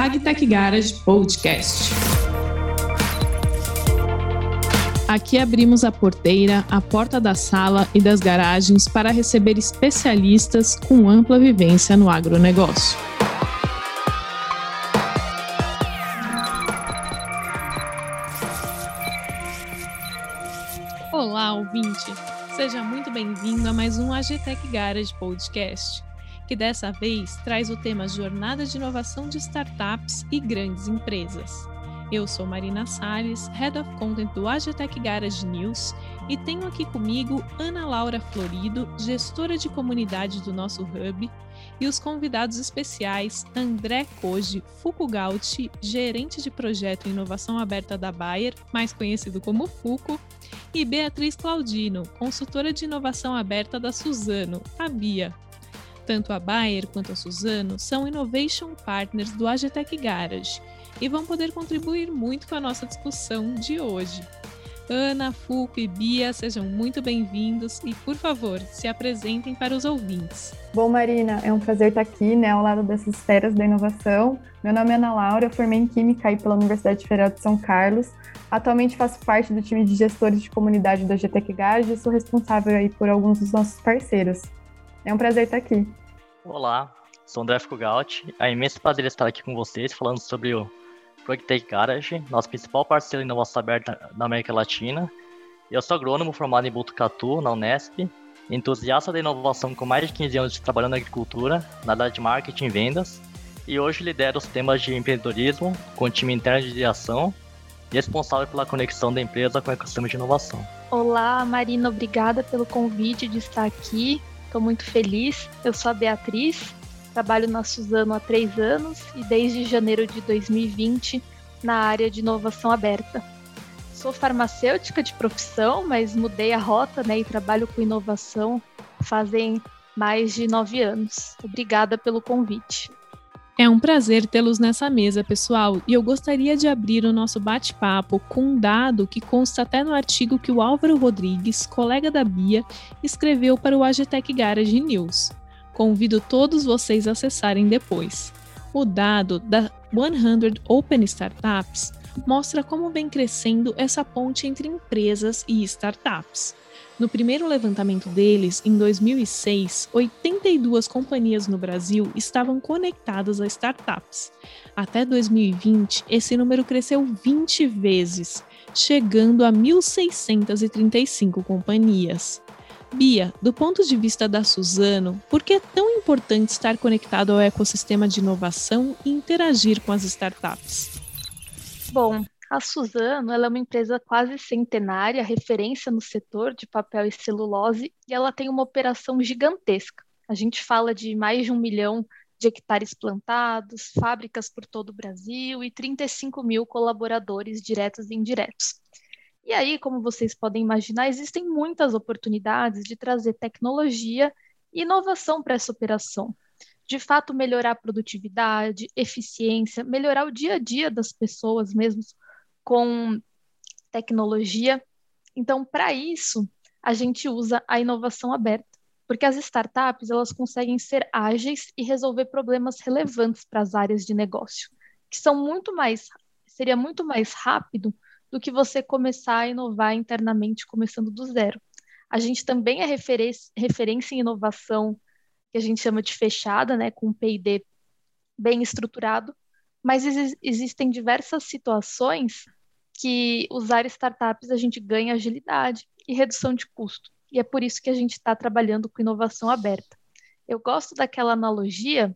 AgTech Garage Podcast. Aqui abrimos a porteira, a porta da sala e das garagens para receber especialistas com ampla vivência no agronegócio. Olá, ouvinte! Seja muito bem-vindo a mais um AGTech Garage Podcast, que dessa vez traz o tema Jornada de Inovação de Startups e Grandes Empresas. Eu sou Marina Salles, Head of Content do AGTech Garage News, e tenho aqui comigo Ana Laura Florido, gestora de comunidade do nosso Hub, e os convidados especiais André Koji Fukugauchi, gerente de projeto Inovação Aberta da Bayer, mais conhecido como Fuco, e Beatriz Claudino, consultora de inovação aberta da Suzano, a BIA. Tanto a Bayer quanto a Suzano são Innovation Partners do AGTech Garage e vão poder contribuir muito com a nossa discussão de hoje. Ana, Fulco e Bia, sejam muito bem-vindos e, por favor, se apresentem para os ouvintes. Bom, Marina, é um prazer estar aqui, né, ao lado dessas esferas da inovação. Meu nome é Ana Laura, formei em Química aí pela Universidade Federal de São Carlos. Atualmente faço parte do time de gestores de comunidade da GTEC Gage e sou responsável aí por alguns dos nossos parceiros. É um prazer estar aqui. Olá, sou André Fugalt. É imenso prazer estar aqui com vocês falando sobre o ProgTech Garage, nosso principal parceiro de inovação aberta da América Latina. Eu sou agrônomo formado em Botucatu, na Unesp, entusiasta da inovação com mais de 15 anos de trabalhando na agricultura, na área de marketing e vendas, e hoje lidero os temas de empreendedorismo com o time interno de direção e responsável pela conexão da empresa com o ecossistema de inovação. Olá, Marina, obrigada pelo convite de estar aqui. Estou muito feliz. Eu sou a Beatriz, Trabalho na Suzano há três anos e desde janeiro de 2020 na área de inovação aberta. Sou farmacêutica de profissão, mas mudei a rota né, e trabalho com inovação fazem mais de nove anos. Obrigada pelo convite. É um prazer tê-los nessa mesa, pessoal, e eu gostaria de abrir o nosso bate-papo com um dado que consta até no artigo que o Álvaro Rodrigues, colega da Bia, escreveu para o Agitec Garage News. Convido todos vocês a acessarem depois. O dado da 100 Open Startups mostra como vem crescendo essa ponte entre empresas e startups. No primeiro levantamento deles, em 2006, 82 companhias no Brasil estavam conectadas a startups. Até 2020, esse número cresceu 20 vezes, chegando a 1.635 companhias. Bia, do ponto de vista da Suzano, por que é tão importante estar conectado ao ecossistema de inovação e interagir com as startups? Bom, a Suzano é uma empresa quase centenária, referência no setor de papel e celulose, e ela tem uma operação gigantesca. A gente fala de mais de um milhão de hectares plantados, fábricas por todo o Brasil e 35 mil colaboradores diretos e indiretos. E aí, como vocês podem imaginar, existem muitas oportunidades de trazer tecnologia e inovação para essa operação. De fato, melhorar a produtividade, eficiência, melhorar o dia a dia das pessoas mesmo com tecnologia. Então, para isso, a gente usa a inovação aberta, porque as startups elas conseguem ser ágeis e resolver problemas relevantes para as áreas de negócio, que são muito mais seria muito mais rápido do que você começar a inovar internamente começando do zero. A gente também é referência em inovação, que a gente chama de fechada, né, com um P&D bem estruturado, mas ex existem diversas situações que usar startups a gente ganha agilidade e redução de custo. E é por isso que a gente está trabalhando com inovação aberta. Eu gosto daquela analogia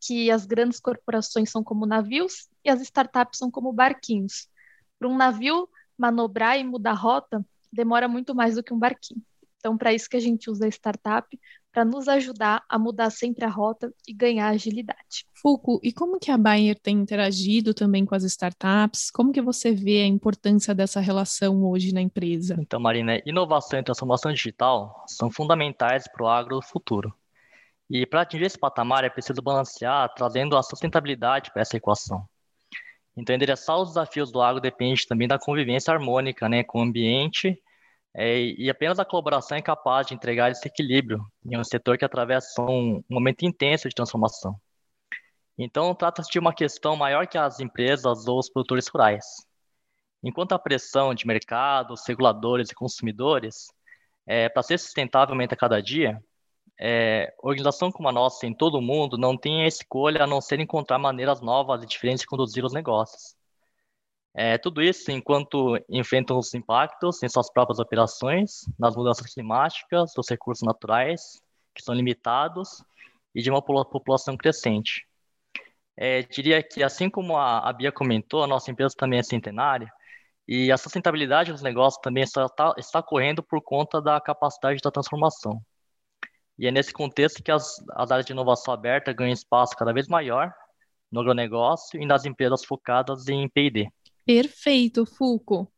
que as grandes corporações são como navios e as startups são como barquinhos. Para um navio manobrar e mudar rota, demora muito mais do que um barquinho. Então, para isso que a gente usa a startup, para nos ajudar a mudar sempre a rota e ganhar agilidade. Fuco, e como que a Bayer tem interagido também com as startups? Como que você vê a importância dessa relação hoje na empresa? Então, Marina, inovação e transformação digital são fundamentais para o agro futuro. E para atingir esse patamar é preciso balancear, trazendo a sustentabilidade para essa equação. Então, endereçar os desafios do agro depende também da convivência harmônica né, com o ambiente e apenas a colaboração é capaz de entregar esse equilíbrio em um setor que atravessa um momento intenso de transformação. Então, trata-se de uma questão maior que as empresas ou os produtores rurais. Enquanto a pressão de mercados, reguladores e consumidores é, para ser sustentável aumenta cada dia, é, organização como a nossa em todo o mundo não tem a escolha a não ser encontrar maneiras novas e diferentes de conduzir os negócios. É, tudo isso enquanto enfrentam os impactos em suas próprias operações, nas mudanças climáticas, dos recursos naturais, que são limitados, e de uma população crescente. É, diria que, assim como a, a Bia comentou, a nossa empresa também é centenária, e a sustentabilidade dos negócios também está, está correndo por conta da capacidade da transformação. E é nesse contexto que as, as áreas de inovação aberta ganham espaço cada vez maior no agronegócio e nas empresas focadas em P&D. Perfeito, Fuco.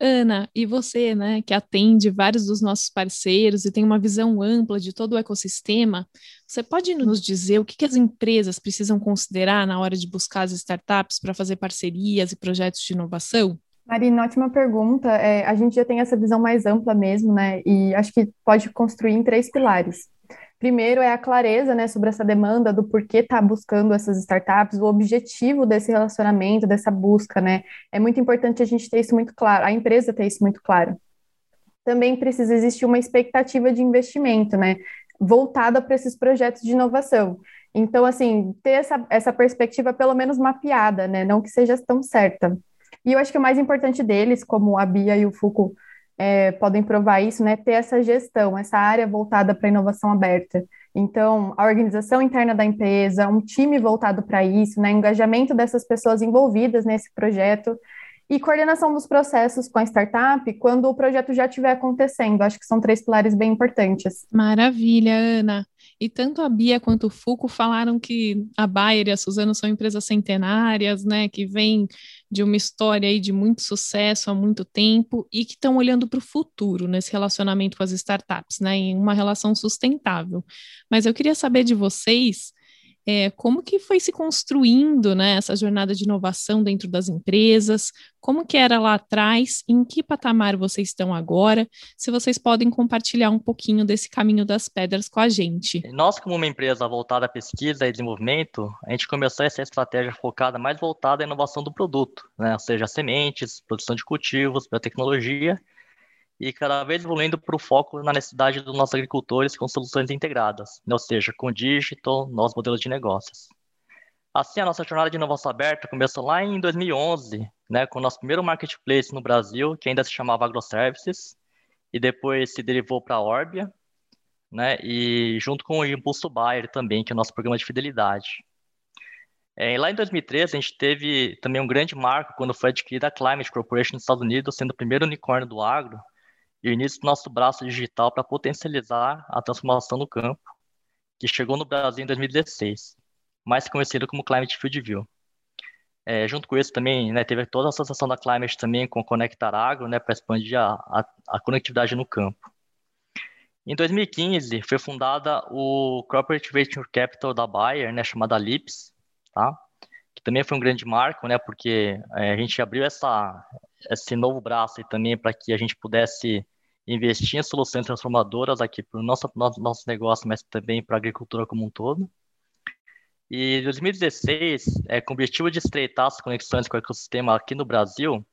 Ana, e você, né, que atende vários dos nossos parceiros e tem uma visão ampla de todo o ecossistema, você pode nos dizer o que, que as empresas precisam considerar na hora de buscar as startups para fazer parcerias e projetos de inovação? Marina, ótima pergunta. É, a gente já tem essa visão mais ampla mesmo, né? E acho que pode construir em três pilares. Primeiro é a clareza, né, sobre essa demanda do porquê está buscando essas startups, o objetivo desse relacionamento, dessa busca, né? É muito importante a gente ter isso muito claro, a empresa ter isso muito claro. Também precisa existir uma expectativa de investimento, né, voltada para esses projetos de inovação. Então, assim, ter essa, essa perspectiva pelo menos mapeada, né, não que seja tão certa. E eu acho que o mais importante deles, como a Bia e o Foucault é, podem provar isso, né? Ter essa gestão, essa área voltada para inovação aberta. Então, a organização interna da empresa, um time voltado para isso, né? Engajamento dessas pessoas envolvidas nesse projeto e coordenação dos processos com a startup quando o projeto já estiver acontecendo. Acho que são três pilares bem importantes. Maravilha, Ana. E tanto a Bia quanto o Fuco falaram que a Bayer e a Suzano são empresas centenárias, né, que vêm de uma história aí de muito sucesso há muito tempo e que estão olhando para o futuro nesse relacionamento com as startups, né, em uma relação sustentável. Mas eu queria saber de vocês é, como que foi se construindo né, essa jornada de inovação dentro das empresas, como que era lá atrás, em que patamar vocês estão agora, se vocês podem compartilhar um pouquinho desse caminho das pedras com a gente. Nós, como uma empresa voltada à pesquisa e desenvolvimento, a gente começou essa estratégia focada mais voltada à inovação do produto, né, ou seja, sementes, produção de cultivos, biotecnologia, e cada vez evoluindo para o foco na necessidade dos nossos agricultores com soluções integradas, ou seja, com digital, nossos modelos de negócios. Assim, a nossa jornada de inovação aberta começou lá em 2011, né, com o nosso primeiro marketplace no Brasil, que ainda se chamava AgroServices, e depois se derivou para a Orbia, né, e junto com o Impulso Buyer também, que é o nosso programa de fidelidade. É, lá em 2013, a gente teve também um grande marco quando foi adquirida a Climate Corporation dos Estados Unidos, sendo o primeiro unicórnio do agro, e o início do nosso braço digital para potencializar a transformação no campo, que chegou no Brasil em 2016, mais conhecido como Climate Field View. É, junto com isso também, né, teve toda a associação da Climate também com Conectar Agro, né, para expandir a, a, a, conectividade no campo. Em 2015, foi fundada o Corporate Venture Capital da Bayer, né, chamada LIPS, tá? que também foi um grande marco, né, porque é, a gente abriu essa, esse novo braço também para que a gente pudesse investir em soluções transformadoras aqui para o nosso, nosso, nosso negócio, mas também para a agricultura como um todo. E em 2016, é, com o objetivo de estreitar as conexões com o ecossistema aqui no Brasil,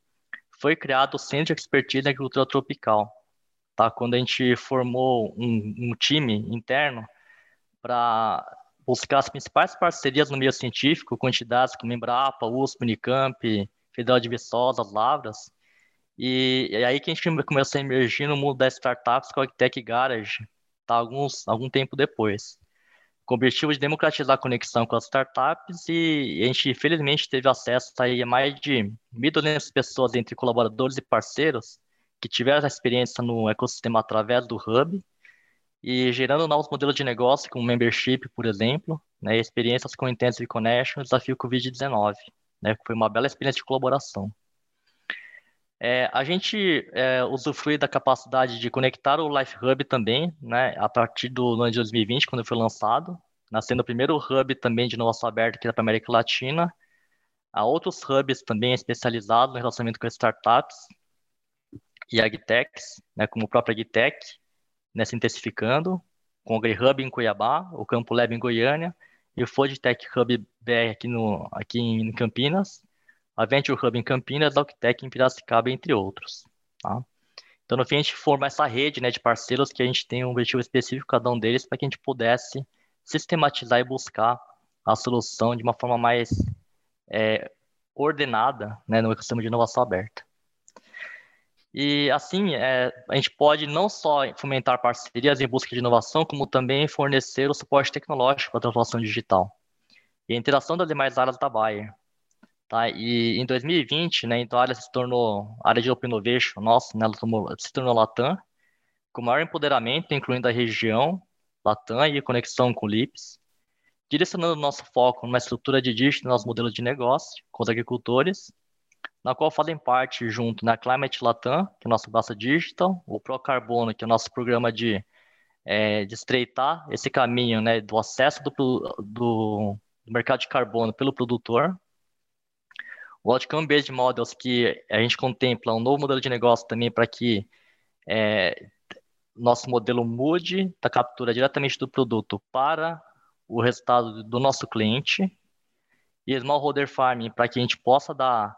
foi criado o Centro de Expertise em Agricultura Tropical, tá? quando a gente formou um, um time interno para buscar as principais parcerias no meio científico, com entidades como Embrapa, USP, Unicamp, Federal de Viçosa, as Lavras, e, e aí que a gente começou a emergir no mundo das startups com a Tech Garage, tá, alguns, algum tempo depois. Com o objetivo de democratizar a conexão com as startups e a gente, felizmente, teve acesso aí a mais de 1.200 pessoas entre colaboradores e parceiros que tiveram essa experiência no ecossistema através do Hub e gerando novos modelos de negócio, como membership, por exemplo, né, experiências com Intensive Connection, desafio Covid-19, né, que foi uma bela experiência de colaboração. É, a gente é, usufrui da capacidade de conectar o Life Hub também, né, a partir do ano de 2020, quando foi lançado, nascendo o primeiro hub também de inovação aberta aqui para a América Latina. Há outros hubs também especializados no relacionamento com startups e agtechs, né, como o próprio agtech, né, se intensificando, com o AgriHub em Cuiabá, o Campo Lab em Goiânia e o Fodtech Hub BR aqui, no, aqui em Campinas, a Venture Hub em Campinas, a Octec em Piracicaba, entre outros. Tá? Então, no fim, a gente forma essa rede né, de parceiros que a gente tem um objetivo específico, cada um deles, para que a gente pudesse sistematizar e buscar a solução de uma forma mais é, ordenada né, no ecossistema de inovação aberta. E assim, é, a gente pode não só fomentar parcerias em busca de inovação, como também fornecer o suporte tecnológico para a transformação digital e a interação das demais áreas da Bayer. Tá? E em 2020, né, então a área se tornou, a área de Open Innovation, nossa, né, se tornou Latam, com maior empoderamento, incluindo a região Latam e conexão com o LIPS, direcionando nosso foco numa estrutura de dígito nos modelos de negócio com os agricultores, na qual fazem parte junto na Climate Latam, que é o nosso braço digital, o Procarbono, que é o nosso programa de, é, de estreitar esse caminho né, do acesso do, do, do mercado de carbono pelo produtor, o Outcome Based Models, que a gente contempla um novo modelo de negócio também para que é, nosso modelo mude da captura diretamente do produto para o resultado do nosso cliente. E Smallholder Farming, para que a gente possa dar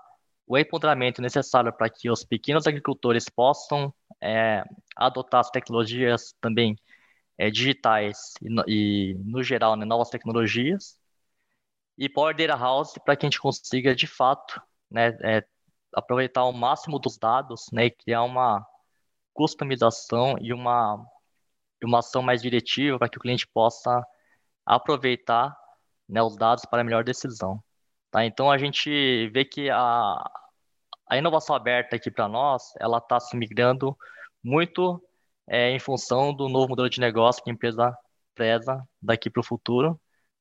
o empoderamento necessário para que os pequenos agricultores possam é, adotar as tecnologias também é, digitais e, e, no geral, né, novas tecnologias. E Power Data House para que a gente consiga, de fato, né, é, aproveitar o máximo dos dados né, e criar uma customização e uma, uma ação mais diretiva para que o cliente possa aproveitar né, os dados para melhor decisão. Tá? Então a gente vê que a, a inovação aberta aqui para nós, ela está se migrando muito é, em função do novo modelo de negócio que a empresa preza daqui para o futuro?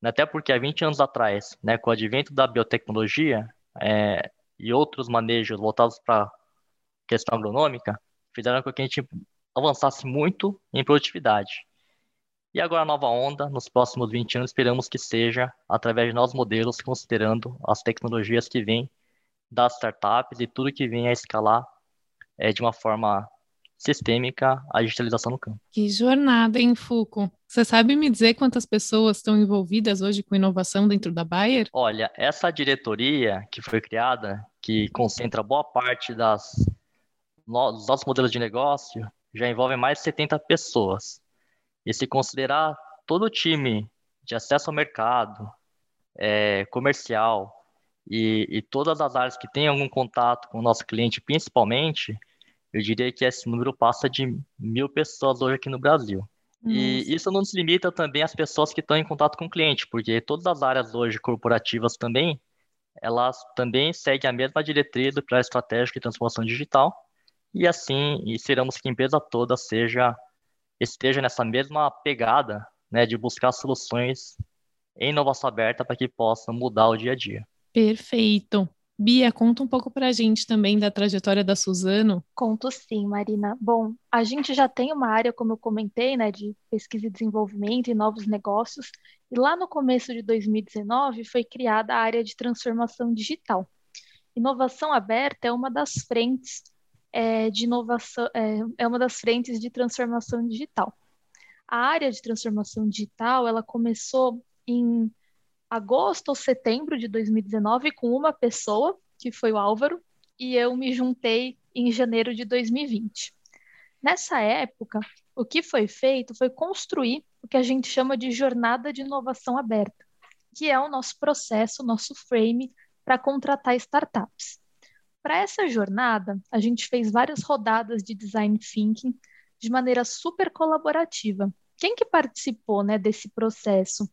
Até porque há 20 anos atrás, né, com o advento da biotecnologia é, e outros manejos voltados para questão agronômica, fizeram com que a gente avançasse muito em produtividade. E agora a nova onda, nos próximos 20 anos, esperamos que seja através de novos modelos, considerando as tecnologias que vêm das startups e tudo que vem a escalar é, de uma forma sistêmica a digitalização no campo. Que jornada, hein, Fuco? Você sabe me dizer quantas pessoas estão envolvidas hoje com inovação dentro da Bayer? Olha, essa diretoria que foi criada, que concentra boa parte das, dos nossos modelos de negócio, já envolve mais de 70 pessoas. E se considerar todo o time de acesso ao mercado, é, comercial e, e, todas as áreas que têm algum contato com o nosso cliente, principalmente, eu diria que esse número passa de mil pessoas hoje aqui no Brasil. Nossa. E isso não se limita também às pessoas que estão em contato com o cliente, porque todas as áreas hoje corporativas também, elas também seguem a mesma diretriz do plano estratégico de transformação digital, e assim esperamos que a empresa toda seja esteja nessa mesma pegada né, de buscar soluções em inovação aberta para que possa mudar o dia a dia. Perfeito. Bia, conta um pouco para a gente também da trajetória da Suzano. Conto sim, Marina. Bom, a gente já tem uma área, como eu comentei, né, de pesquisa e desenvolvimento e novos negócios, e lá no começo de 2019 foi criada a área de transformação digital. Inovação aberta é uma das frentes é, de inovação, é, é uma das frentes de transformação digital. A área de transformação digital, ela começou em agosto ou setembro de 2019 com uma pessoa, que foi o Álvaro, e eu me juntei em janeiro de 2020. Nessa época, o que foi feito foi construir o que a gente chama de jornada de inovação aberta, que é o nosso processo, o nosso frame para contratar startups. Para essa jornada, a gente fez várias rodadas de design thinking de maneira super colaborativa. Quem que participou né, desse processo?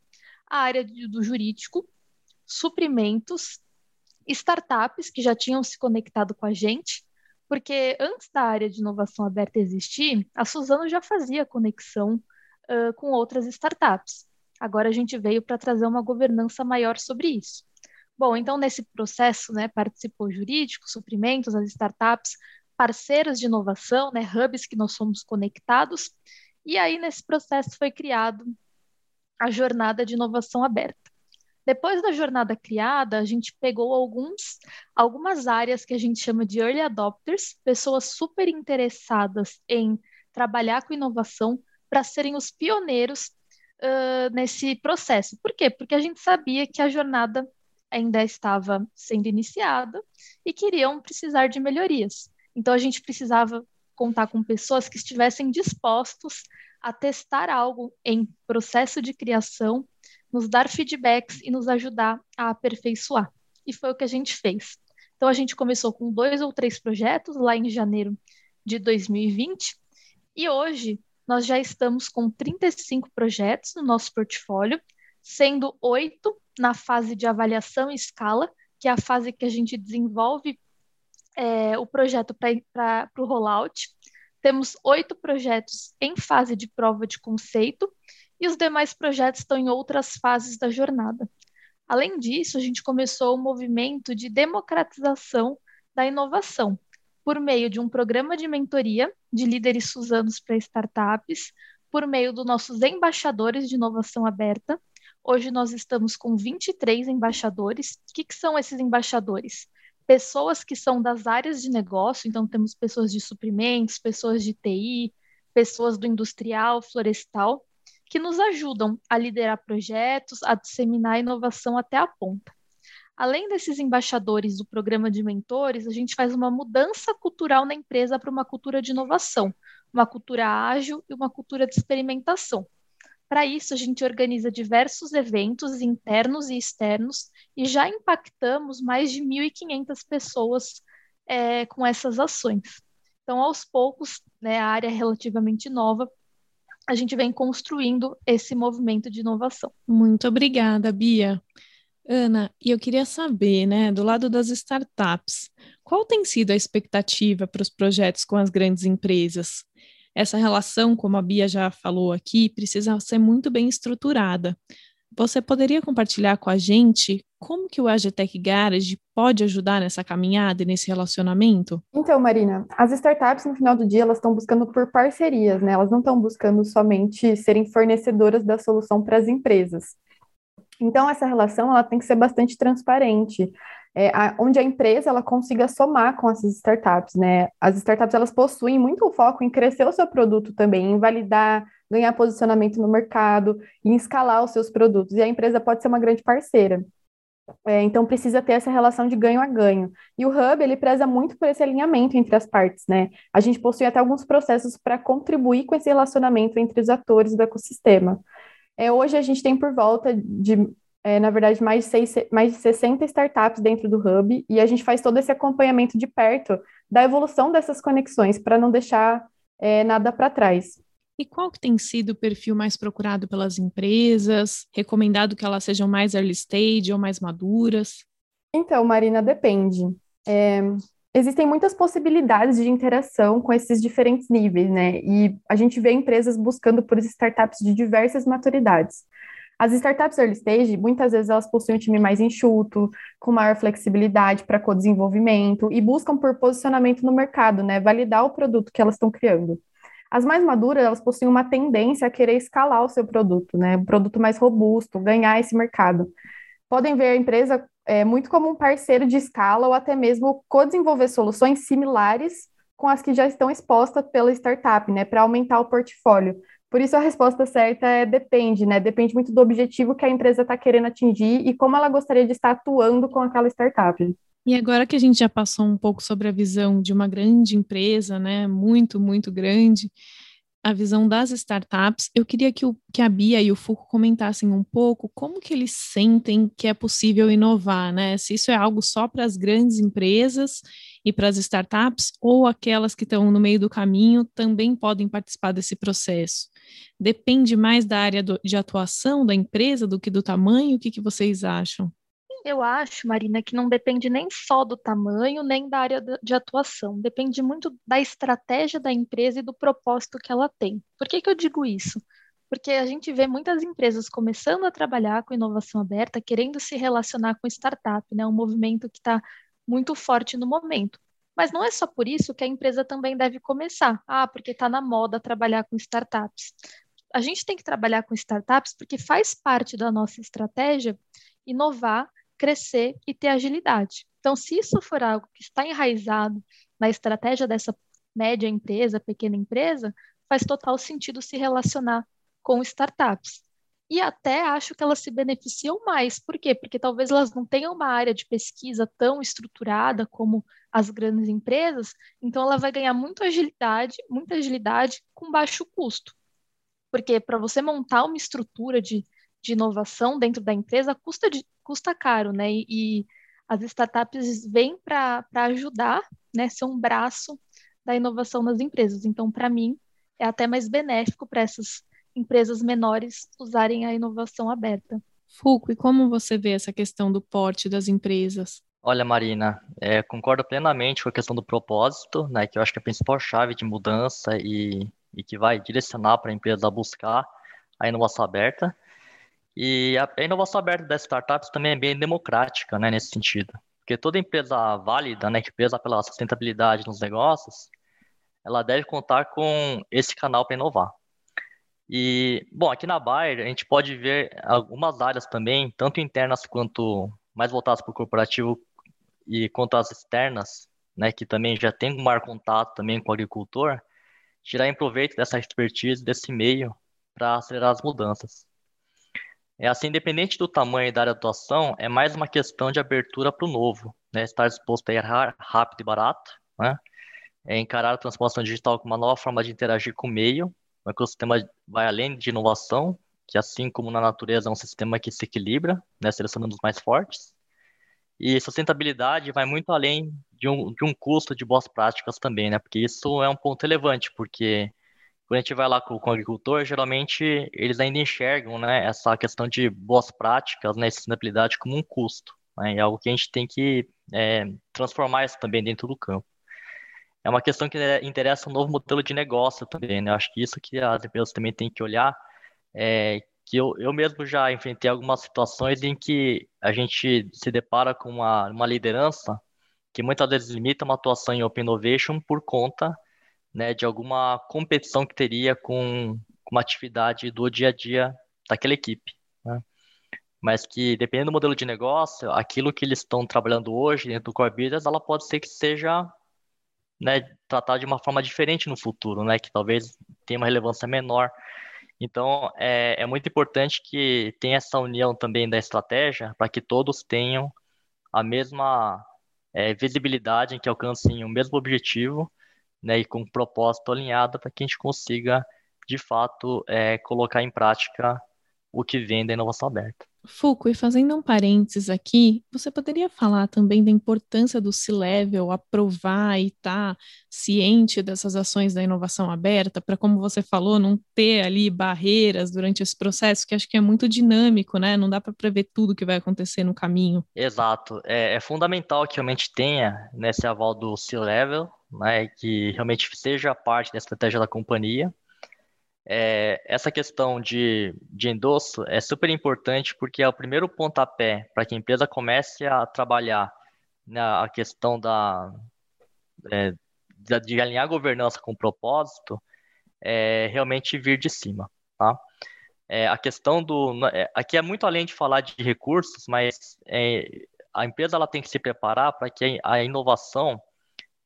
A área do jurídico, suprimentos, startups que já tinham se conectado com a gente, porque antes da área de inovação aberta existir, a Suzano já fazia conexão uh, com outras startups. Agora a gente veio para trazer uma governança maior sobre isso. Bom, então nesse processo, né, participou jurídico, suprimentos, as startups, parceiras de inovação, né, hubs que nós somos conectados, e aí nesse processo foi criado a jornada de inovação aberta. Depois da jornada criada, a gente pegou alguns, algumas áreas que a gente chama de early adopters, pessoas super interessadas em trabalhar com inovação para serem os pioneiros uh, nesse processo. Por quê? Porque a gente sabia que a jornada ainda estava sendo iniciada e queriam precisar de melhorias. Então a gente precisava contar com pessoas que estivessem dispostos a testar algo em processo de criação, nos dar feedbacks e nos ajudar a aperfeiçoar. E foi o que a gente fez. Então a gente começou com dois ou três projetos lá em janeiro de 2020 e hoje nós já estamos com 35 projetos no nosso portfólio, sendo oito na fase de avaliação e escala, que é a fase que a gente desenvolve é, o projeto para o rollout. Temos oito projetos em fase de prova de conceito e os demais projetos estão em outras fases da jornada. Além disso, a gente começou o um movimento de democratização da inovação, por meio de um programa de mentoria de líderes suzanos para startups, por meio dos nossos embaixadores de inovação aberta. Hoje nós estamos com 23 embaixadores. O que, que são esses embaixadores? Pessoas que são das áreas de negócio, então temos pessoas de suprimentos, pessoas de TI, pessoas do industrial, florestal, que nos ajudam a liderar projetos, a disseminar inovação até a ponta. Além desses embaixadores do programa de mentores, a gente faz uma mudança cultural na empresa para uma cultura de inovação, uma cultura ágil e uma cultura de experimentação. Para isso, a gente organiza diversos eventos internos e externos e já impactamos mais de 1.500 pessoas é, com essas ações. Então, aos poucos, né, a área é relativamente nova, a gente vem construindo esse movimento de inovação. Muito obrigada, Bia. Ana, e eu queria saber, né, do lado das startups, qual tem sido a expectativa para os projetos com as grandes empresas? Essa relação, como a Bia já falou aqui, precisa ser muito bem estruturada. Você poderia compartilhar com a gente como que o Agitech Garage pode ajudar nessa caminhada e nesse relacionamento? Então, Marina, as startups no final do dia elas estão buscando por parcerias, né? Elas não estão buscando somente serem fornecedoras da solução para as empresas. Então, essa relação ela tem que ser bastante transparente é, a, onde a empresa ela consiga somar com essas startups, né? As startups elas possuem muito foco em crescer o seu produto também, em validar, ganhar posicionamento no mercado, em escalar os seus produtos. E a empresa pode ser uma grande parceira. É, então precisa ter essa relação de ganho a ganho. E o Hub ele preza muito por esse alinhamento entre as partes, né? A gente possui até alguns processos para contribuir com esse relacionamento entre os atores do ecossistema. É, hoje a gente tem por volta de é, na verdade, mais de, seis, mais de 60 startups dentro do Hub, e a gente faz todo esse acompanhamento de perto da evolução dessas conexões, para não deixar é, nada para trás. E qual que tem sido o perfil mais procurado pelas empresas? Recomendado que elas sejam mais early stage ou mais maduras? Então, Marina, depende. É, existem muitas possibilidades de interação com esses diferentes níveis, né? E a gente vê empresas buscando por startups de diversas maturidades. As startups early stage, muitas vezes elas possuem um time mais enxuto, com maior flexibilidade para co-desenvolvimento e buscam por posicionamento no mercado, né, validar o produto que elas estão criando. As mais maduras, elas possuem uma tendência a querer escalar o seu produto, né, um produto mais robusto, ganhar esse mercado. Podem ver a empresa é, muito como um parceiro de escala ou até mesmo co-desenvolver soluções similares com as que já estão expostas pela startup, né, para aumentar o portfólio, por isso a resposta certa é depende, né? Depende muito do objetivo que a empresa está querendo atingir e como ela gostaria de estar atuando com aquela startup. E agora que a gente já passou um pouco sobre a visão de uma grande empresa, né? Muito, muito grande, a visão das startups, eu queria que, o, que a Bia e o Foucault comentassem um pouco como que eles sentem que é possível inovar, né? Se isso é algo só para as grandes empresas e para as startups, ou aquelas que estão no meio do caminho também podem participar desse processo. Depende mais da área do, de atuação da empresa do que do tamanho? O que, que vocês acham? Eu acho, Marina, que não depende nem só do tamanho, nem da área de atuação. Depende muito da estratégia da empresa e do propósito que ela tem. Por que, que eu digo isso? Porque a gente vê muitas empresas começando a trabalhar com inovação aberta, querendo se relacionar com startup, né? Um movimento que está muito forte no momento. Mas não é só por isso que a empresa também deve começar. Ah, porque está na moda trabalhar com startups. A gente tem que trabalhar com startups porque faz parte da nossa estratégia inovar crescer e ter agilidade. Então, se isso for algo que está enraizado na estratégia dessa média empresa, pequena empresa, faz total sentido se relacionar com startups. E até acho que elas se beneficiam mais. Por quê? Porque talvez elas não tenham uma área de pesquisa tão estruturada como as grandes empresas, então ela vai ganhar muito agilidade, muita agilidade com baixo custo. Porque para você montar uma estrutura de, de inovação dentro da empresa custa, de, custa caro, né? E, e as startups vêm para ajudar, né? Ser um braço da inovação nas empresas. Então, para mim, é até mais benéfico para essas empresas menores usarem a inovação aberta. Fulco, e como você vê essa questão do porte das empresas? Olha, Marina, é, concordo plenamente com a questão do propósito, né, que eu acho que é a principal chave de mudança e, e que vai direcionar para a empresa buscar a inovação aberta. E a, a inovação aberta das startups também é bem democrática, né, nesse sentido. Porque toda empresa válida, né, que preza pela sustentabilidade nos negócios, ela deve contar com esse canal para inovar. E, bom, aqui na Bayer a gente pode ver algumas áreas também, tanto internas quanto mais voltadas para o corporativo e quanto as externas, né, que também já tem um maior contato também com o agricultor, tirar proveito dessa expertise, desse meio, para acelerar as mudanças. É assim, independente do tamanho da área de atuação, é mais uma questão de abertura para o novo, né, estar disposto a errar rápido e barato, né, é encarar a transformação digital como uma nova forma de interagir com o meio o ecossistema vai além de inovação, que assim como na natureza é um sistema que se equilibra, né, selecionando os mais fortes. E sustentabilidade vai muito além de um, de um custo de boas práticas também, né? Porque isso é um ponto relevante, porque quando a gente vai lá com, com o agricultor, geralmente eles ainda enxergam, né, essa questão de boas práticas, né, sustentabilidade como um custo. Né? É algo que a gente tem que é, transformar isso também dentro do campo é uma questão que interessa um novo modelo de negócio também, né? Eu acho que isso que as empresas também têm que olhar, é que eu, eu mesmo já enfrentei algumas situações em que a gente se depara com uma, uma liderança que muitas vezes limita uma atuação em Open Innovation por conta né, de alguma competição que teria com, com uma atividade do dia a dia daquela equipe. Né? Mas que, dependendo do modelo de negócio, aquilo que eles estão trabalhando hoje dentro do Core Business, ela pode ser que seja né, tratar de uma forma diferente no futuro, né, que talvez tenha uma relevância menor. Então, é, é muito importante que tenha essa união também da estratégia para que todos tenham a mesma é, visibilidade, que alcancem o mesmo objetivo, né, e com um propósito alinhado para que a gente consiga, de fato, é, colocar em prática o que vem da inovação aberta. Fuco, e fazendo um parênteses aqui, você poderia falar também da importância do C-Level aprovar e estar tá ciente dessas ações da inovação aberta, para, como você falou, não ter ali barreiras durante esse processo, que acho que é muito dinâmico, né? Não dá para prever tudo que vai acontecer no caminho. Exato. É, é fundamental que realmente tenha nesse aval do C-Level, né, que realmente seja parte da estratégia da companhia é, essa questão de, de endosso é super importante porque é o primeiro pontapé para que a empresa comece a trabalhar na a questão da, é, de, de alinhar a governança com o propósito, é, realmente vir de cima, tá? É, a questão do é, aqui é muito além de falar de recursos, mas é, a empresa ela tem que se preparar para que a inovação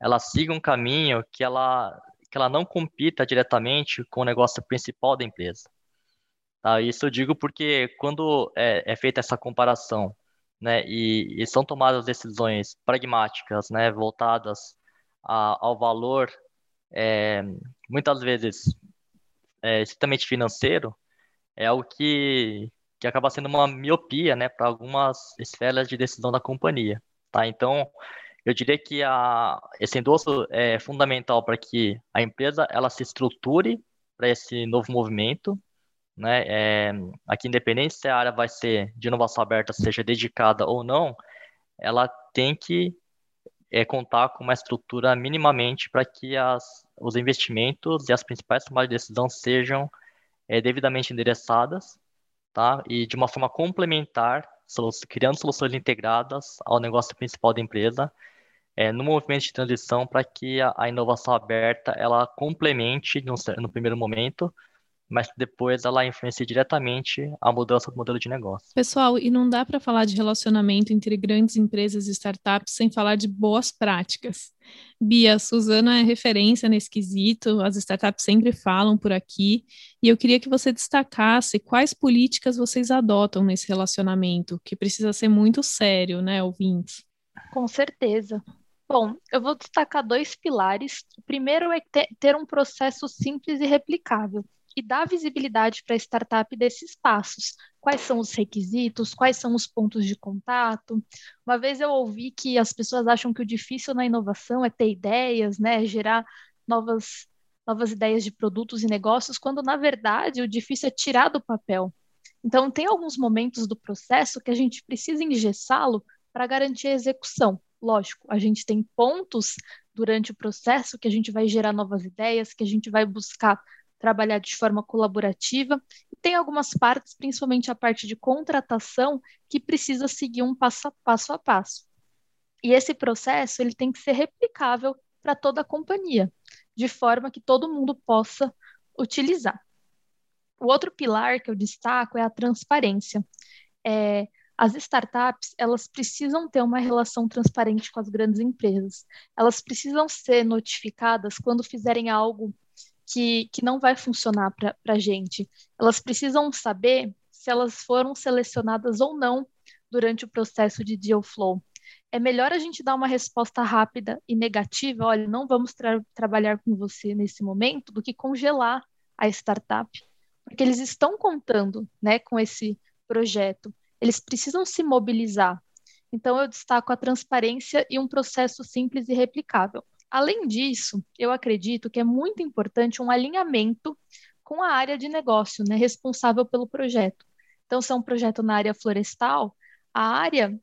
ela siga um caminho que ela que ela não compita diretamente com o negócio principal da empresa. Tá? Isso eu digo porque quando é, é feita essa comparação né, e, e, são tomadas decisões pragmáticas, né, voltadas a, ao valor, é, muitas vezes é, estritamente financeiro, é algo que, que acaba sendo uma miopia né, para algumas esferas de decisão da companhia. Tá? Então, eu diria que a, esse endosso é fundamental para que a empresa ela se estruture para esse novo movimento, né? É, aqui, independente se a área vai ser de inovação aberta, seja dedicada ou não, ela tem que é, contar com uma estrutura minimamente para que as, os investimentos e as principais tomadas de decisão sejam é, devidamente endereçadas, tá? E de uma forma complementar, criando soluções integradas ao negócio principal da empresa, é, no movimento de transição para que a, a, inovação aberta ela complemente no, no primeiro momento, mas depois ela influencia diretamente a mudança do modelo de negócio. Pessoal, e não dá para falar de relacionamento entre grandes empresas e startups sem falar de boas práticas. Bia, Suzana é referência nesse quesito, as startups sempre falam por aqui, e eu queria que você destacasse quais políticas vocês adotam nesse relacionamento, que precisa ser muito sério, né, ouvintes? Com certeza. Bom, eu vou destacar dois pilares. O primeiro é ter um processo simples e replicável e dar visibilidade para a startup desses passos. Quais são os requisitos, quais são os pontos de contato. Uma vez eu ouvi que as pessoas acham que o difícil na inovação é ter ideias, né, gerar novas, novas ideias de produtos e negócios, quando na verdade o difícil é tirar do papel. Então, tem alguns momentos do processo que a gente precisa engessá-lo para garantir a execução. Lógico, a gente tem pontos durante o processo que a gente vai gerar novas ideias, que a gente vai buscar trabalhar de forma colaborativa. E tem algumas partes, principalmente a parte de contratação, que precisa seguir um passo a passo. A passo. E esse processo ele tem que ser replicável para toda a companhia, de forma que todo mundo possa utilizar. O outro pilar que eu destaco é a transparência. É, as startups elas precisam ter uma relação transparente com as grandes empresas. Elas precisam ser notificadas quando fizerem algo que, que não vai funcionar para a gente. Elas precisam saber se elas foram selecionadas ou não durante o processo de deal flow. É melhor a gente dar uma resposta rápida e negativa, olha, não vamos tra trabalhar com você nesse momento, do que congelar a startup, porque eles estão contando, né, com esse projeto. Eles precisam se mobilizar. Então eu destaco a transparência e um processo simples e replicável. Além disso, eu acredito que é muito importante um alinhamento com a área de negócio, né, responsável pelo projeto. Então, se é um projeto na área florestal, a área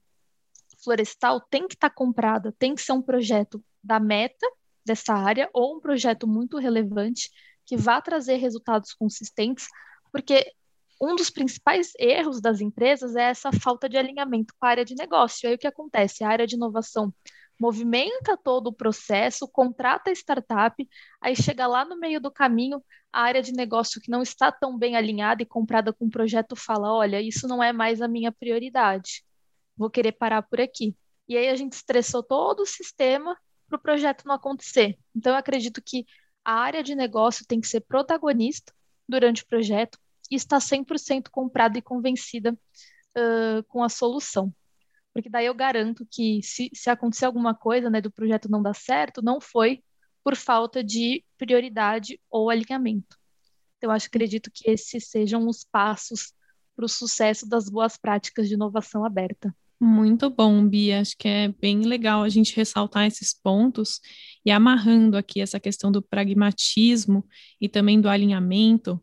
florestal tem que estar comprada, tem que ser um projeto da meta dessa área ou um projeto muito relevante que vá trazer resultados consistentes, porque um dos principais erros das empresas é essa falta de alinhamento com a área de negócio. Aí o que acontece? A área de inovação movimenta todo o processo, contrata a startup, aí chega lá no meio do caminho, a área de negócio que não está tão bem alinhada e comprada com o projeto fala: olha, isso não é mais a minha prioridade, vou querer parar por aqui. E aí a gente estressou todo o sistema para o projeto não acontecer. Então, eu acredito que a área de negócio tem que ser protagonista durante o projeto e estar 100% comprada e convencida uh, com a solução porque daí eu garanto que se, se acontecer alguma coisa, né, do projeto não dar certo, não foi por falta de prioridade ou alinhamento. Então, eu acho, acredito que esses sejam os passos para o sucesso das boas práticas de inovação aberta. Muito bom, Bia. Acho que é bem legal a gente ressaltar esses pontos e amarrando aqui essa questão do pragmatismo e também do alinhamento.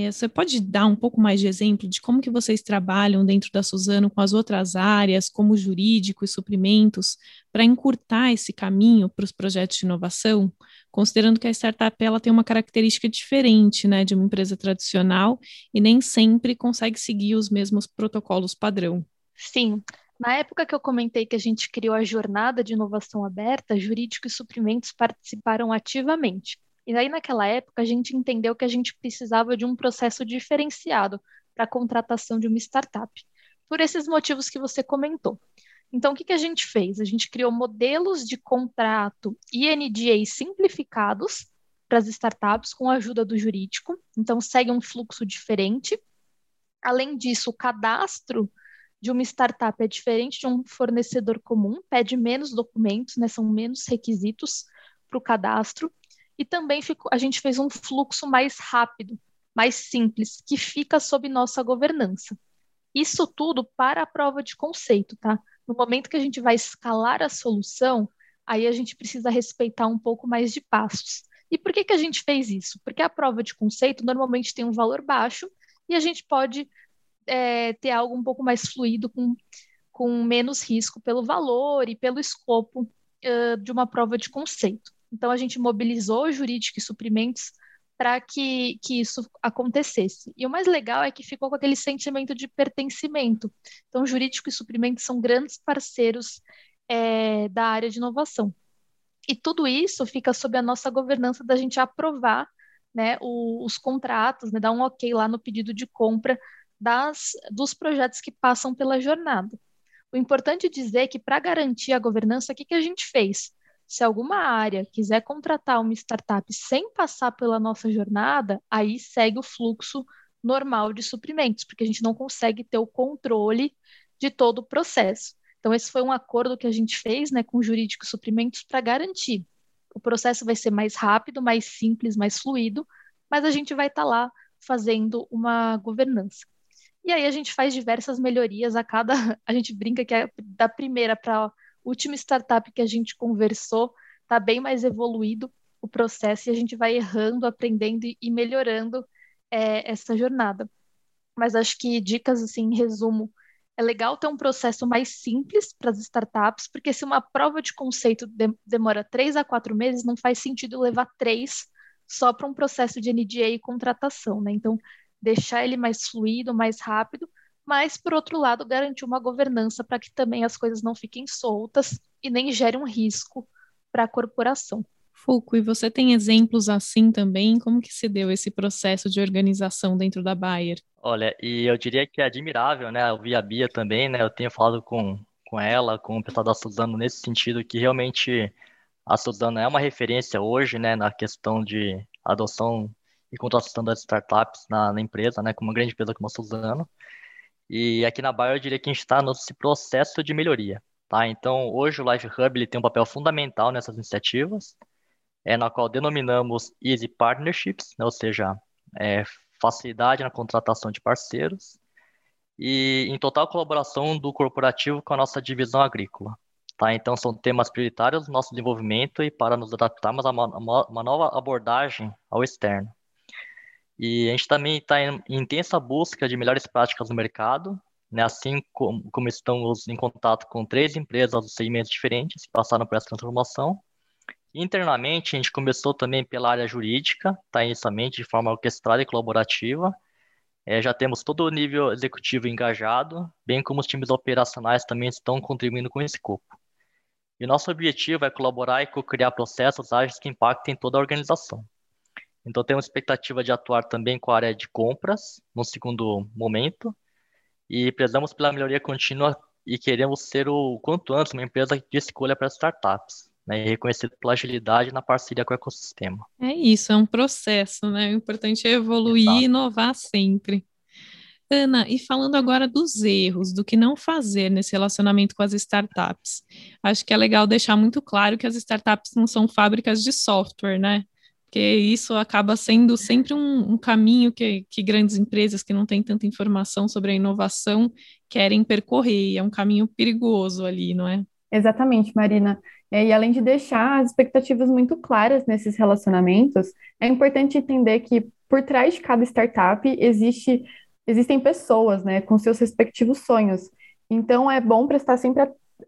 É, você pode dar um pouco mais de exemplo de como que vocês trabalham dentro da Suzano com as outras áreas, como jurídico e suprimentos, para encurtar esse caminho para os projetos de inovação, considerando que a startup ela tem uma característica diferente né, de uma empresa tradicional e nem sempre consegue seguir os mesmos protocolos padrão. Sim, na época que eu comentei que a gente criou a jornada de inovação aberta, jurídico e suprimentos participaram ativamente. E aí, naquela época, a gente entendeu que a gente precisava de um processo diferenciado para a contratação de uma startup, por esses motivos que você comentou. Então, o que, que a gente fez? A gente criou modelos de contrato e NDA simplificados para as startups com a ajuda do jurídico, então segue um fluxo diferente. Além disso, o cadastro de uma startup é diferente de um fornecedor comum, pede menos documentos, né, são menos requisitos para o cadastro e também ficou, a gente fez um fluxo mais rápido, mais simples, que fica sob nossa governança. Isso tudo para a prova de conceito, tá? No momento que a gente vai escalar a solução, aí a gente precisa respeitar um pouco mais de passos. E por que, que a gente fez isso? Porque a prova de conceito normalmente tem um valor baixo e a gente pode é, ter algo um pouco mais fluido, com, com menos risco pelo valor e pelo escopo uh, de uma prova de conceito. Então, a gente mobilizou jurídico e suprimentos para que, que isso acontecesse. E o mais legal é que ficou com aquele sentimento de pertencimento. Então, jurídico e suprimentos são grandes parceiros é, da área de inovação. E tudo isso fica sob a nossa governança da gente aprovar né, o, os contratos, né, dar um ok lá no pedido de compra das, dos projetos que passam pela jornada. O importante é dizer que, para garantir a governança, o que, que a gente fez? Se alguma área quiser contratar uma startup sem passar pela nossa jornada, aí segue o fluxo normal de suprimentos, porque a gente não consegue ter o controle de todo o processo. Então, esse foi um acordo que a gente fez né, com o Jurídico Suprimentos para garantir. O processo vai ser mais rápido, mais simples, mais fluido, mas a gente vai estar tá lá fazendo uma governança. E aí a gente faz diversas melhorias a cada. A gente brinca que é da primeira para última startup que a gente conversou, está bem mais evoluído o processo e a gente vai errando, aprendendo e melhorando é, essa jornada. Mas acho que dicas, assim, em resumo, é legal ter um processo mais simples para as startups, porque se uma prova de conceito de demora três a quatro meses, não faz sentido levar três só para um processo de NDA e contratação, né? Então, deixar ele mais fluido, mais rápido, mas, por outro lado, garantir uma governança para que também as coisas não fiquem soltas e nem gerem um risco para a corporação. Fulco, e você tem exemplos assim também? Como que se deu esse processo de organização dentro da Bayer? Olha, e eu diria que é admirável, né? Eu vi a Bia também, né? Eu tenho falado com, com ela, com o pessoal da Suzano nesse sentido, que realmente a Suzano é uma referência hoje, né, na questão de adoção e contratação das startups na, na empresa, né, como uma grande empresa como a Suzano. E aqui na Bayer eu diria que a gente está nesse processo de melhoria, tá? Então, hoje o Life Hub ele tem um papel fundamental nessas iniciativas, é, na qual denominamos Easy Partnerships, né, ou seja, é, facilidade na contratação de parceiros, e em total colaboração do corporativo com a nossa divisão agrícola. Tá? Então, são temas prioritários do nosso desenvolvimento e para nos adaptarmos a uma, uma nova abordagem ao externo. E a gente também está em intensa busca de melhores práticas no mercado, né? assim como, como estamos em contato com três empresas de segmentos diferentes que passaram por essa transformação, Internamente, a gente começou também pela área jurídica, tá, inicialmente de forma orquestrada e colaborativa. É, já temos todo o nível executivo engajado, bem como os times operacionais também estão contribuindo com esse escopo. E nosso objetivo é colaborar e co-criar processos ágeis que impactem toda a organização. Então, temos expectativa de atuar também com a área de compras, no segundo momento, e prezamos pela melhoria contínua e queremos ser o quanto antes uma empresa de escolha para startups né, e reconhecido pela agilidade na parceria com o ecossistema. É isso, é um processo, né? O importante é evoluir Exato. e inovar sempre. Ana, e falando agora dos erros, do que não fazer nesse relacionamento com as startups, acho que é legal deixar muito claro que as startups não são fábricas de software, né? Porque isso acaba sendo sempre um, um caminho que, que grandes empresas que não têm tanta informação sobre a inovação querem percorrer, é um caminho perigoso ali, não é? Exatamente, Marina. É, e além de deixar as expectativas muito claras nesses relacionamentos, é importante entender que por trás de cada startup existe, existem pessoas, né, com seus respectivos sonhos. Então é bom prestar sempre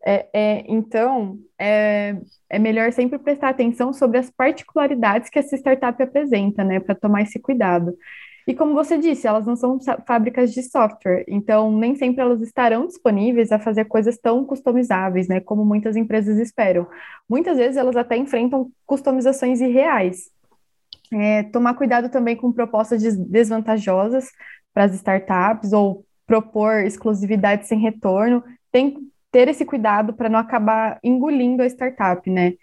é, é, então é, é melhor sempre prestar atenção sobre as particularidades que essa startup apresenta, né, para tomar esse cuidado. E como você disse, elas não são fábricas de software, então nem sempre elas estarão disponíveis a fazer coisas tão customizáveis, né, como muitas empresas esperam. Muitas vezes elas até enfrentam customizações irreais. É, tomar cuidado também com propostas desvantajosas para as startups ou propor exclusividade sem retorno. Tem ter esse cuidado para não acabar engolindo a startup, né?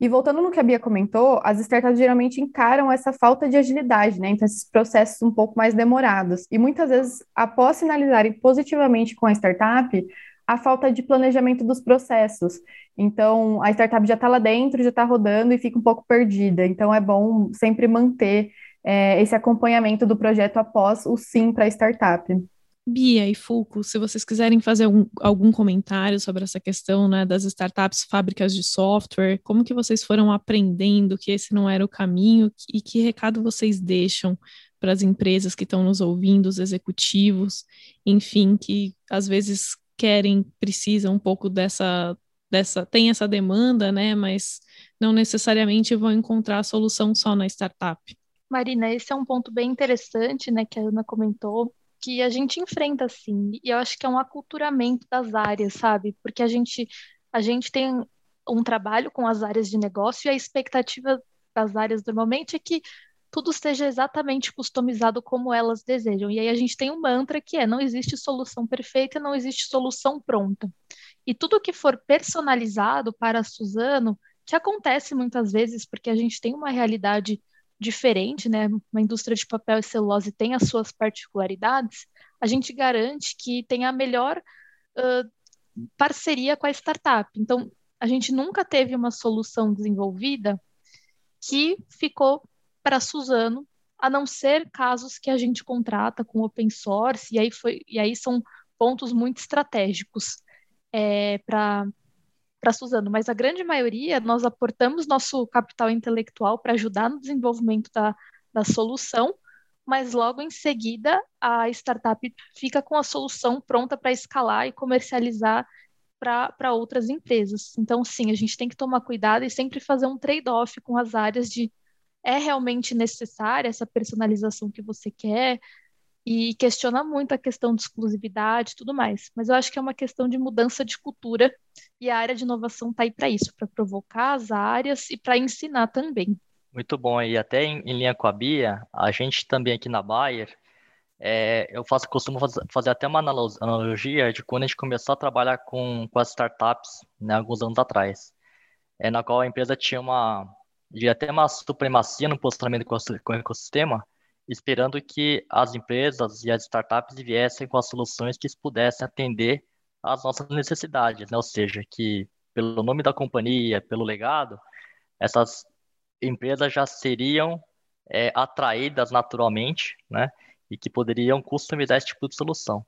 E voltando no que a Bia comentou, as startups geralmente encaram essa falta de agilidade, né? Então, esses processos um pouco mais demorados. E muitas vezes, após sinalizarem positivamente com a startup, a falta de planejamento dos processos. Então, a startup já está lá dentro, já está rodando e fica um pouco perdida. Então, é bom sempre manter é, esse acompanhamento do projeto após o sim para a startup. Bia e Fulco, se vocês quiserem fazer algum, algum comentário sobre essa questão né, das startups fábricas de software, como que vocês foram aprendendo que esse não era o caminho e que recado vocês deixam para as empresas que estão nos ouvindo, os executivos, enfim, que às vezes querem, precisam um pouco dessa, dessa, tem essa demanda, né, mas não necessariamente vão encontrar a solução só na startup. Marina, esse é um ponto bem interessante, né, que a Ana comentou, que a gente enfrenta assim. E eu acho que é um aculturamento das áreas, sabe? Porque a gente a gente tem um trabalho com as áreas de negócio e a expectativa das áreas normalmente é que tudo seja exatamente customizado como elas desejam. E aí a gente tem um mantra que é: não existe solução perfeita, não existe solução pronta. E tudo que for personalizado para Suzano, que acontece muitas vezes porque a gente tem uma realidade diferente, né? Uma indústria de papel e celulose tem as suas particularidades, a gente garante que tem a melhor uh, parceria com a startup. Então, a gente nunca teve uma solução desenvolvida que ficou para Suzano, a não ser casos que a gente contrata com open source, e aí, foi, e aí são pontos muito estratégicos é, para para Suzano, mas a grande maioria nós aportamos nosso capital intelectual para ajudar no desenvolvimento da, da solução, mas logo em seguida a startup fica com a solução pronta para escalar e comercializar para outras empresas. Então, sim, a gente tem que tomar cuidado e sempre fazer um trade-off com as áreas de é realmente necessária essa personalização que você quer e questiona muito a questão de exclusividade e tudo mais. Mas eu acho que é uma questão de mudança de cultura e a área de inovação está aí para isso, para provocar as áreas e para ensinar também. Muito bom, e até em, em, linha com a Bia, a gente também aqui na Bayer, é, eu faço, costumo fazer, até uma analogia de quando a gente começou a trabalhar com, com as startups, né, alguns anos atrás, é, na qual a empresa tinha uma, diria até uma supremacia no posicionamento com o ecossistema, esperando que as empresas e as startups viessem com as soluções que pudessem atender às nossas necessidades, né? ou seja, que pelo nome da companhia, pelo legado, essas empresas já seriam é, atraídas naturalmente, né? E que poderiam customizar esse tipo de solução.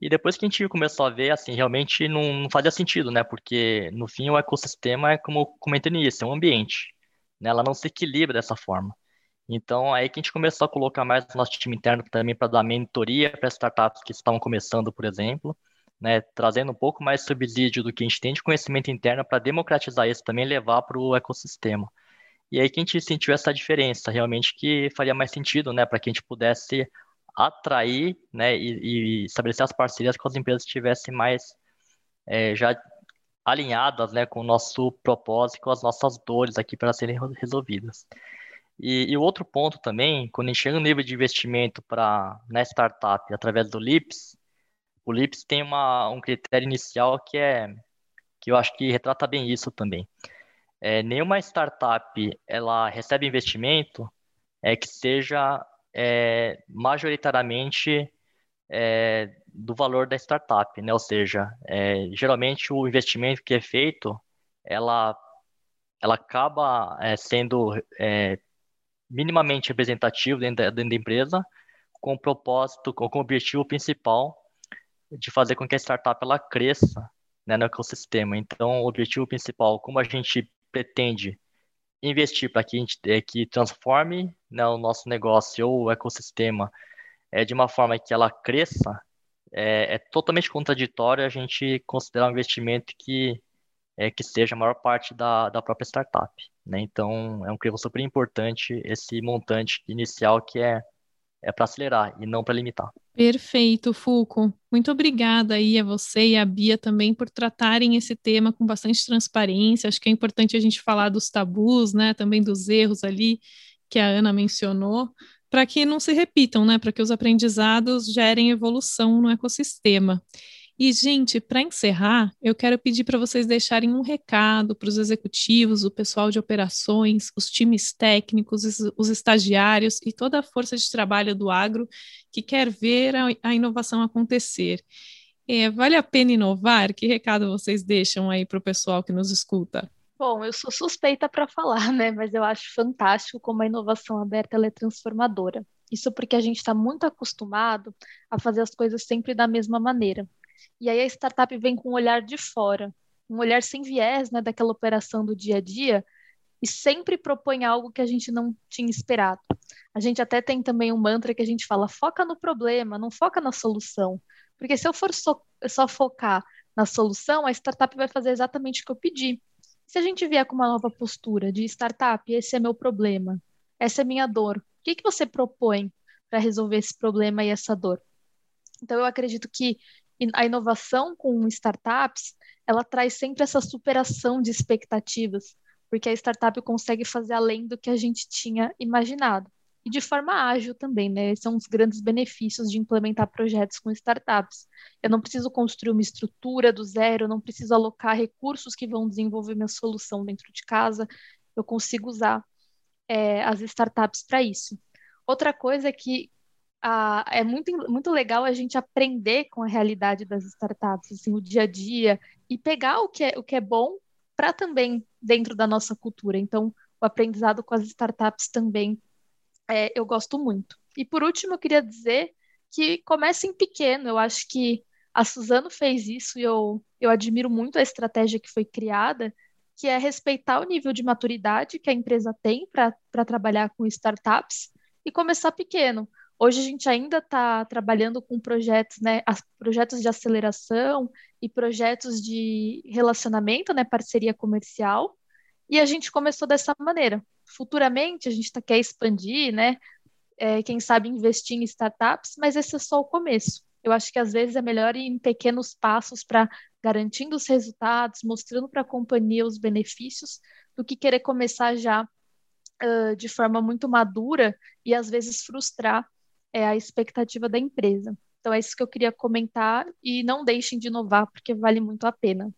E depois que a gente começou a ver, assim, realmente não, não fazia sentido, né? Porque no fim o ecossistema é como comentei no início, é um ambiente. Né? Ela não se equilibra dessa forma. Então, aí que a gente começou a colocar mais o nosso time interno também para dar mentoria para startups que estavam começando, por exemplo, né, trazendo um pouco mais subsídio do que a gente tem de conhecimento interno para democratizar isso também levar para o ecossistema. E aí que a gente sentiu essa diferença, realmente que faria mais sentido, né, para que a gente pudesse atrair, né, e, e, estabelecer as parcerias com as empresas que estivessem mais é, já alinhadas, né, com o nosso propósito, com as nossas dores aqui para serem resolvidas. E, e, outro ponto também, quando a gente chega no nível de investimento para na startup através do LIPS, o LIPS tem uma, um critério inicial que é que eu acho que retrata bem isso também. É, nenhuma startup ela recebe investimento é que seja é, majoritariamente é, do valor da startup, né? Ou seja, é, geralmente o investimento que é feito, ela ela acaba é, sendo é, minimamente representativo dentro da, dentro da empresa, com o propósito, com o objetivo principal de fazer com que a startup ela cresça né, no ecossistema. Então, o objetivo principal, como a gente pretende investir para que a gente é, que transforme né, o nosso negócio ou o ecossistema é, de uma forma que ela cresça, é, é totalmente contraditório a gente considerar um investimento que é, que seja a maior parte da, da própria startup. Né? Então, é um crivo super importante esse montante inicial que é, é para acelerar e não para limitar. Perfeito, Fuco. Muito obrigada aí a você e a Bia também por tratarem esse tema com bastante transparência. Acho que é importante a gente falar dos tabus, né? Também dos erros ali que a Ana mencionou, para que não se repitam, né? Para que os aprendizados gerem evolução no ecossistema. E, gente, para encerrar, eu quero pedir para vocês deixarem um recado para os executivos, o pessoal de operações, os times técnicos, os estagiários e toda a força de trabalho do agro que quer ver a, inovação acontecer. É, vale a pena inovar? Que recado vocês deixam aí para o pessoal que nos escuta? Bom, eu sou suspeita para falar, né? Mas eu acho fantástico como a inovação aberta é transformadora. Isso porque a gente está muito acostumado a fazer as coisas sempre da mesma maneira. E aí a startup vem com um olhar de fora, um olhar sem viés, né, daquela operação do dia a dia, e sempre propõe algo que a gente não tinha esperado. A gente até tem também um mantra que a gente fala: foca no problema, não foca na solução. Porque se eu for só, só focar na solução, a startup vai fazer exatamente o que eu pedi. Se a gente vier com uma nova postura de startup, esse é meu problema, essa é minha dor, o que, que você propõe para resolver esse problema e essa dor? Então, eu acredito que a inovação com startups, ela traz sempre essa superação de expectativas, porque a startup consegue fazer além do que a gente tinha imaginado. e de forma ágil também, né? Esses são os grandes benefícios de implementar projetos com startups. Eu não preciso construir uma estrutura do zero, não preciso alocar recursos que vão desenvolver minha solução dentro de casa, eu consigo usar é, as startups para isso. Outra coisa é que é muito, muito legal a gente aprender com a realidade das startups, assim, o dia a dia, e pegar o que é, o que é bom para também dentro da nossa cultura. Então, o aprendizado com as startups também é, eu gosto muito. E por último, eu queria dizer que comecem pequeno. Eu acho que a Suzano fez isso e eu, eu admiro muito a estratégia que foi criada, que é respeitar o nível de maturidade que a empresa tem para trabalhar com startups e começar pequeno. Hoje a gente ainda está trabalhando com projetos, né, projetos de aceleração e projetos de relacionamento, né, parceria comercial, e a gente começou dessa maneira. Futuramente a gente tá, quer expandir, né? É, quem sabe investir em startups, mas esse é só o começo. Eu acho que às vezes é melhor ir em pequenos passos para garantindo os resultados, mostrando para a companhia os benefícios, do que querer começar já uh, de forma muito madura e às vezes frustrar é, a expectativa da empresa. Então é isso que eu queria comentar e não deixem de inovar, porque vale muito a pena.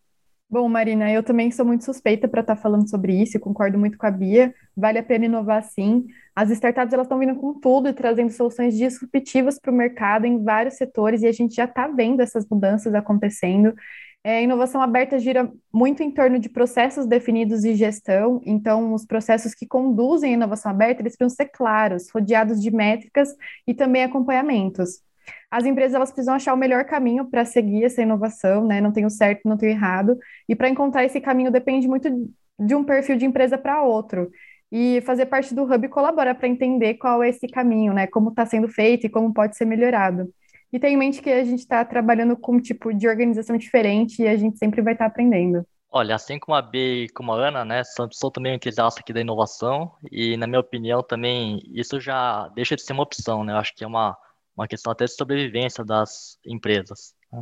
Bom, Marina, eu também sou muito suspeita para estar tá falando sobre isso concordo muito com a Bia. Vale a pena inovar sim. As startups elas estão vindo com tudo e trazendo soluções disruptivas para o mercado em vários setores e a gente já está vendo essas mudanças acontecendo. É, inovação aberta gira muito em torno de processos definidos de gestão, então os processos que conduzem a inovação aberta, eles precisam ser claros, rodeados de métricas e também acompanhamentos as empresas elas precisam achar o melhor caminho para seguir essa inovação, né? Não tem o certo, não tem o errado. E para encontrar esse caminho depende muito de um perfil de empresa para outro. E fazer parte do Hub colabora para entender qual é esse caminho, né? Como está sendo feito e como pode ser melhorado. E tenha em mente que a gente está trabalhando com um tipo de organização diferente e a gente sempre vai estar tá aprendendo. Olha, assim como a B e como a Ana, né, sou, também um entusiasta aqui da inovação e, na minha opinião, também isso já deixa de ser uma opção, né? Eu acho que é uma uma questão até de sobrevivência das empresas. Né?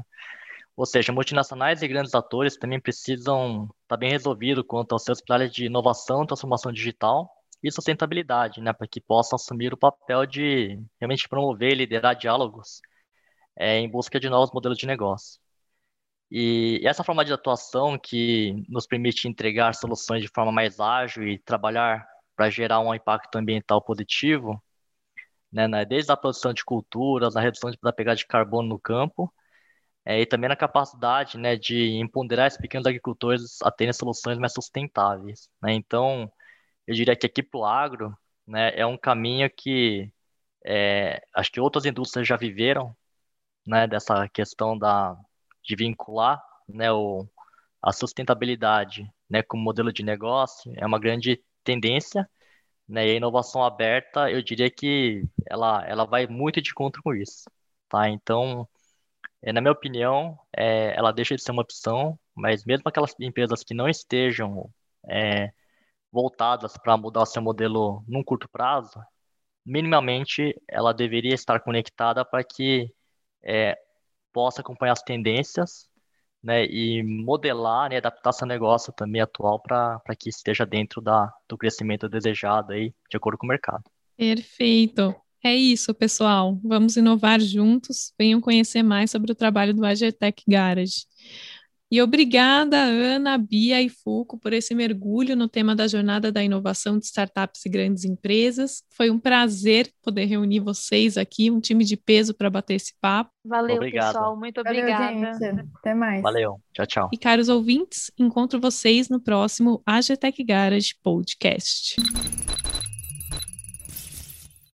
Ou seja, multinacionais e grandes atores também precisam estar tá bem resolvidos quanto aos seus pilares de inovação, transformação digital e sustentabilidade, né, para que possam assumir o papel de realmente promover e liderar diálogos é, em busca de novos modelos de negócio. E essa forma de atuação que nos permite entregar soluções de forma mais ágil e trabalhar para gerar um impacto ambiental positivo né, né, desde a produção de culturas, a redução da pegada de carbono no campo, é, e também na capacidade né, de empoderar esses pequenos agricultores a terem soluções mais sustentáveis. Né? Então, eu diria que aqui para o agro né, é um caminho que é, acho que outras indústrias já viveram, né, dessa questão da, de vincular né, o, a sustentabilidade né, como modelo de negócio, é uma grande tendência, né? E a inovação aberta, eu diria que ela, ela vai muito de conta com isso, tá? Então, é, na minha opinião, é, ela deixa de ser uma opção, mas mesmo aquelas empresas que não estejam é, voltadas para mudar seu modelo num curto prazo, minimamente ela deveria estar conectada para que é, possa acompanhar as tendências né, e modelar, né, adaptar seu negócio também atual para que esteja dentro da, do crescimento desejado aí, de acordo com o mercado. Perfeito. É isso, pessoal. Vamos inovar juntos. Venham conhecer mais sobre o trabalho do Agertech Garage. E obrigada, Ana, Bia e Fuco, por esse mergulho no tema da jornada da inovação de startups e grandes empresas. Foi um prazer poder reunir vocês aqui, um time de peso para bater esse papo. Valeu, Obrigado. pessoal. Muito obrigada. Valeu, Até mais. Valeu. Tchau, tchau. E caros ouvintes, encontro vocês no próximo AGTech Garage Podcast.